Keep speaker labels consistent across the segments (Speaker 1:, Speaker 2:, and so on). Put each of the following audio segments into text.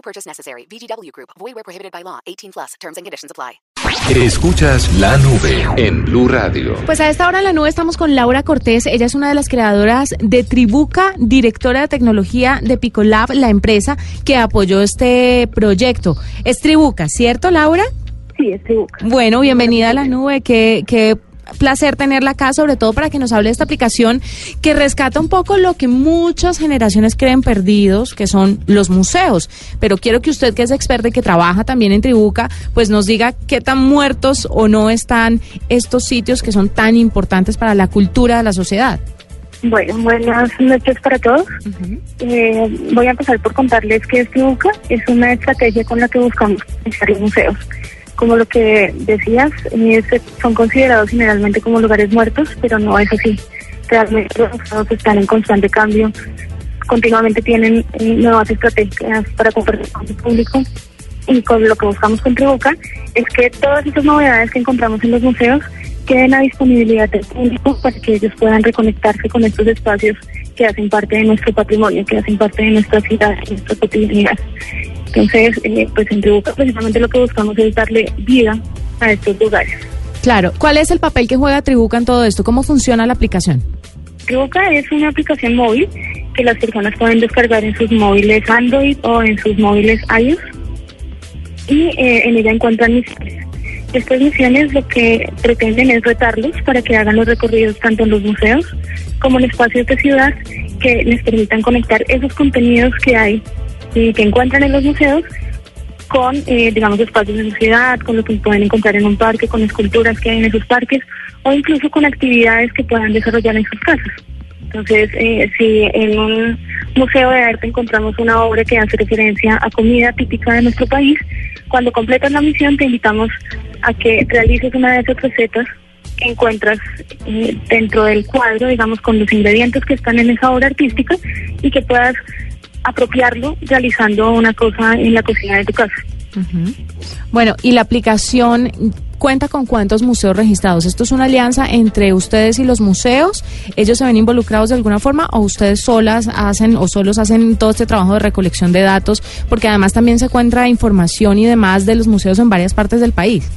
Speaker 1: No purchase necessary. VGW Group. Void where prohibited by law. 18 plus. Terms and conditions apply.
Speaker 2: Escuchas la nube en Blue Radio.
Speaker 3: Pues a esta hora en la nube estamos con Laura Cortés. Ella es una de las creadoras de Tribuca, directora de tecnología de Picolab, la empresa que apoyó este proyecto. Es Tribuca, ¿cierto, Laura?
Speaker 4: Sí, es Tribuca.
Speaker 3: Bueno, bienvenida a la nube. Qué, qué placer tenerla acá, sobre todo para que nos hable de esta aplicación que rescata un poco lo que muchas generaciones creen perdidos, que son los museos. Pero quiero que usted, que es experta y que trabaja también en Tribuca, pues nos diga qué tan muertos o no están estos sitios que son tan importantes para la cultura de la sociedad.
Speaker 4: Bueno, buenas noches para todos. eh, voy a empezar por contarles que es Tribuca es una estrategia con la que buscamos pensar los museos. Como lo que decías, eh, son considerados generalmente como lugares muertos, pero no es así. Realmente los museos están en constante cambio, continuamente tienen eh, nuevas estrategias para compartir con su público y con lo que buscamos con Tribuca es que todas esas novedades que encontramos en los museos queden a disponibilidad del público para que ellos puedan reconectarse con estos espacios que hacen parte de nuestro patrimonio, que hacen parte de nuestra ciudad, de nuestra cotidianidad. Entonces, eh, pues en Tribuca precisamente lo que buscamos es darle vida a estos lugares.
Speaker 3: Claro. ¿Cuál es el papel que juega Tribuca en todo esto? ¿Cómo funciona la aplicación?
Speaker 4: Tribuca es una aplicación móvil que las personas pueden descargar en sus móviles Android o en sus móviles iOS y eh, en ella encuentran misiones. Estas misiones lo que pretenden es retarlos para que hagan los recorridos tanto en los museos como en espacios de ciudad que les permitan conectar esos contenidos que hay y que encuentran en los museos con, eh, digamos, espacios de ciudad, con lo que pueden encontrar en un parque, con esculturas que hay en esos parques o incluso con actividades que puedan desarrollar en sus casas. Entonces, eh, si en un museo de arte encontramos una obra que hace referencia a comida típica de nuestro país, cuando completas la misión te invitamos a que realices una de esas recetas que encuentras eh, dentro del cuadro, digamos, con los ingredientes que están en esa obra artística y que puedas apropiarlo realizando una cosa en la cocina de tu casa.
Speaker 3: Bueno, y la aplicación cuenta con cuántos museos registrados. ¿Esto es una alianza entre ustedes y los museos? ¿Ellos se ven involucrados de alguna forma o ustedes solas hacen o solos hacen todo este trabajo de recolección de datos? Porque además también se encuentra información y demás de los museos en varias partes del país.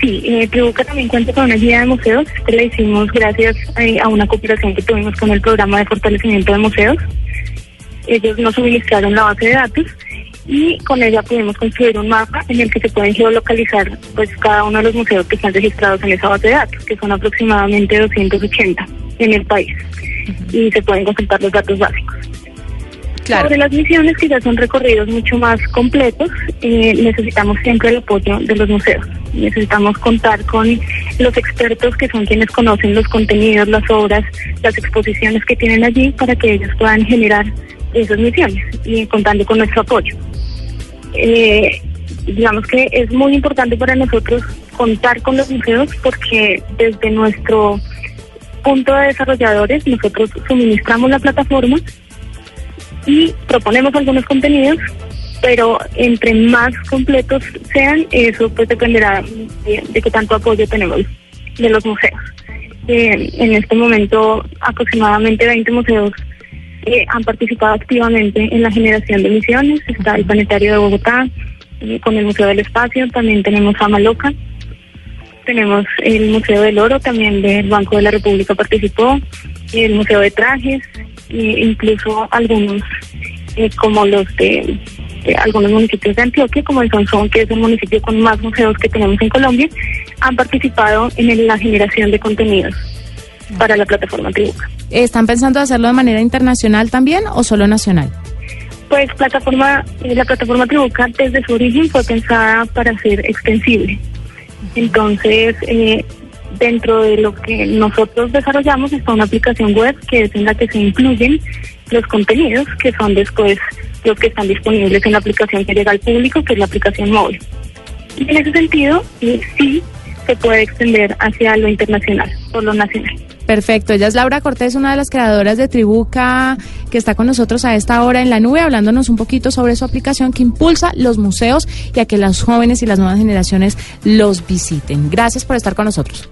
Speaker 4: Sí, eh, Tribuca también cuenta con una guía de museos que la hicimos gracias eh, a una cooperación que tuvimos con el programa de fortalecimiento de museos. Ellos nos suministraron la base de datos y con ella pudimos construir un mapa en el que se pueden geolocalizar pues cada uno de los museos que están registrados en esa base de datos, que son aproximadamente 280 en el país, y se pueden consultar los datos básicos.
Speaker 3: Claro.
Speaker 4: Sobre las misiones, que ya son recorridos mucho más completos, eh, necesitamos siempre el apoyo de los museos. Necesitamos contar con los expertos que son quienes conocen los contenidos, las obras, las exposiciones que tienen allí para que ellos puedan generar esas misiones y contando con nuestro apoyo. Eh, digamos que es muy importante para nosotros contar con los museos porque desde nuestro punto de desarrolladores nosotros suministramos la plataforma y proponemos algunos contenidos, pero entre más completos sean, eso pues dependerá de, de qué tanto apoyo tenemos de los museos. Eh, en este momento aproximadamente 20 museos eh, han participado activamente en la generación de misiones. Está el Planetario de Bogotá, eh, con el Museo del Espacio, también tenemos Amaloca, tenemos el Museo del Oro, también del Banco de la República participó, el Museo de Trajes, e incluso algunos eh, como los de, algunos municipios de Antioquia, como el Sonsón, que es el municipio con más museos que tenemos en Colombia, han participado en la generación de contenidos para la plataforma Tribuca.
Speaker 3: ¿Están pensando hacerlo de manera internacional también o solo nacional?
Speaker 4: Pues plataforma, eh, la plataforma Tribuca desde su origen fue pensada para ser extensible. Entonces, eh, dentro de lo que nosotros desarrollamos está una aplicación web que es en la que se incluyen los contenidos que son después los que están disponibles en la aplicación que llega al público, que es la aplicación móvil. Y en ese sentido, eh, sí se puede extender hacia lo internacional o lo nacional.
Speaker 3: Perfecto, ella es Laura Cortés, una de las creadoras de Tribuca, que está con nosotros a esta hora en la nube, hablándonos un poquito sobre su aplicación que impulsa los museos y a que las jóvenes y las nuevas generaciones los visiten. Gracias por estar con nosotros.